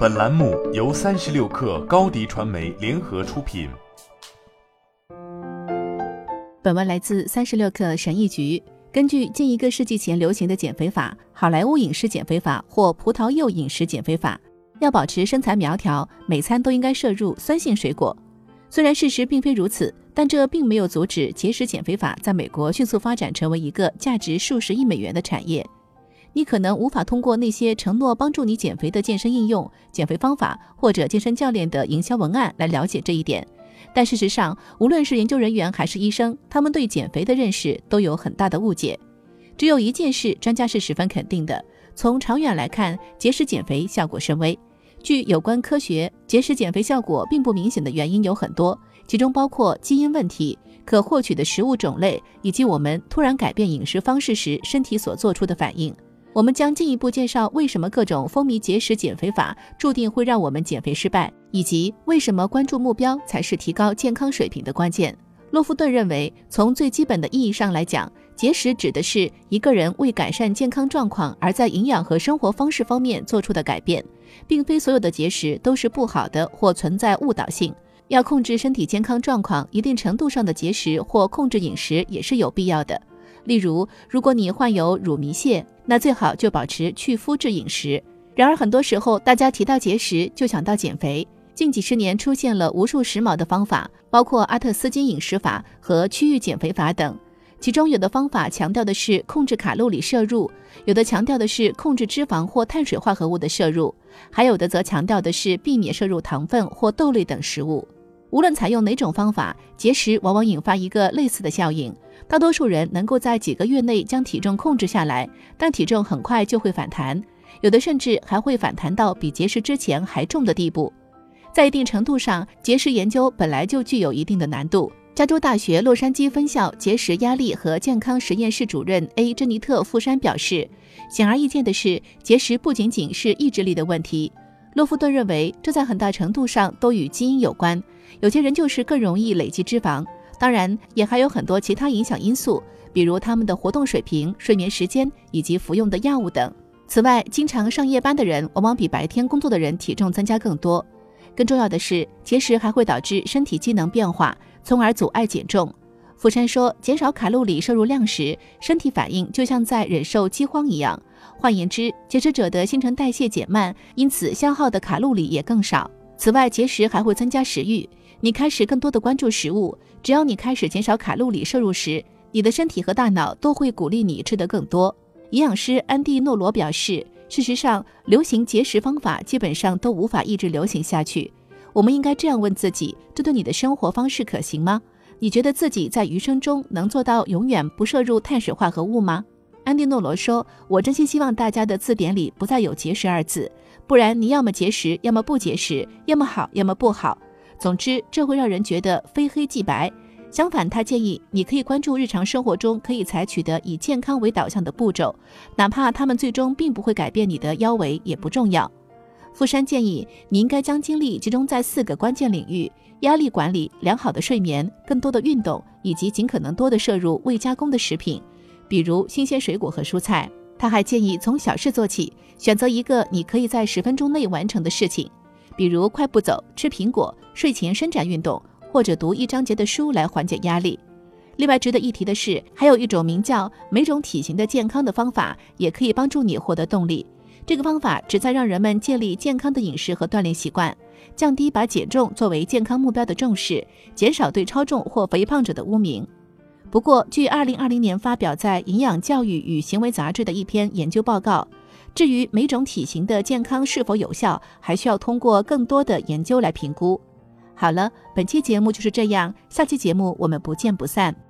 本栏目由三十六氪高低传媒联合出品。本文来自三十六氪神医局。根据近一个世纪前流行的减肥法——好莱坞饮食减肥法或葡萄柚饮食减肥法，要保持身材苗条，每餐都应该摄入酸性水果。虽然事实并非如此，但这并没有阻止节食减肥法在美国迅速发展成为一个价值数十亿美元的产业。你可能无法通过那些承诺帮助你减肥的健身应用、减肥方法或者健身教练的营销文案来了解这一点，但事实上，无论是研究人员还是医生，他们对减肥的认识都有很大的误解。只有一件事，专家是十分肯定的：从长远来看，节食减肥效果甚微。据有关科学，节食减肥效果并不明显的原因有很多，其中包括基因问题、可获取的食物种类，以及我们突然改变饮食方式时身体所做出的反应。我们将进一步介绍为什么各种风靡节食减肥法注定会让我们减肥失败，以及为什么关注目标才是提高健康水平的关键。洛夫顿认为，从最基本的意义上来讲，节食指的是一个人为改善健康状况而在营养和生活方式方面做出的改变，并非所有的节食都是不好的或存在误导性。要控制身体健康状况，一定程度上的节食或控制饮食也是有必要的。例如，如果你患有乳糜泻，那最好就保持去麸质饮食。然而，很多时候大家提到节食就想到减肥。近几十年出现了无数时髦的方法，包括阿特斯金饮食法和区域减肥法等。其中有的方法强调的是控制卡路里摄入，有的强调的是控制脂肪或碳水化合物的摄入，还有的则强调的是避免摄入糖分或豆类等食物。无论采用哪种方法，节食往往引发一个类似的效应。大多数人能够在几个月内将体重控制下来，但体重很快就会反弹，有的甚至还会反弹到比节食之前还重的地步。在一定程度上，节食研究本来就具有一定的难度。加州大学洛杉矶分校节食压力和健康实验室主任 A. 珍妮特·富山表示，显而易见的是，节食不仅仅是意志力的问题。洛夫顿认为，这在很大程度上都与基因有关。有些人就是更容易累积脂肪，当然也还有很多其他影响因素，比如他们的活动水平、睡眠时间以及服用的药物等。此外，经常上夜班的人往往比白天工作的人体重增加更多。更重要的是，节食还会导致身体机能变化，从而阻碍减重。富山说，减少卡路里摄入量时，身体反应就像在忍受饥荒一样。换言之，节食者的新陈代谢减慢，因此消耗的卡路里也更少。此外，节食还会增加食欲。你开始更多的关注食物，只要你开始减少卡路里摄入时，你的身体和大脑都会鼓励你吃得更多。营养师安迪诺罗表示，事实上，流行节食方法基本上都无法一直流行下去。我们应该这样问自己：这对你的生活方式可行吗？你觉得自己在余生中能做到永远不摄入碳水化合物吗？安迪诺罗说：“我真心希望大家的字典里不再有节食二字，不然你要么节食，要么不节食，要么好，要么不好。”总之，这会让人觉得非黑即白。相反，他建议你可以关注日常生活中可以采取的以健康为导向的步骤，哪怕他们最终并不会改变你的腰围也不重要。富山建议你应该将精力集中在四个关键领域：压力管理、良好的睡眠、更多的运动，以及尽可能多的摄入未加工的食品，比如新鲜水果和蔬菜。他还建议从小事做起，选择一个你可以在十分钟内完成的事情。比如快步走、吃苹果、睡前伸展运动，或者读一章节的书来缓解压力。另外值得一提的是，还有一种名叫“每种体型的健康”的方法，也可以帮助你获得动力。这个方法旨在让人们建立健康的饮食和锻炼习惯，降低把减重作为健康目标的重视，减少对超重或肥胖者的污名。不过，据2020年发表在《营养教育与行为杂志》的一篇研究报告。至于每种体型的健康是否有效，还需要通过更多的研究来评估。好了，本期节目就是这样，下期节目我们不见不散。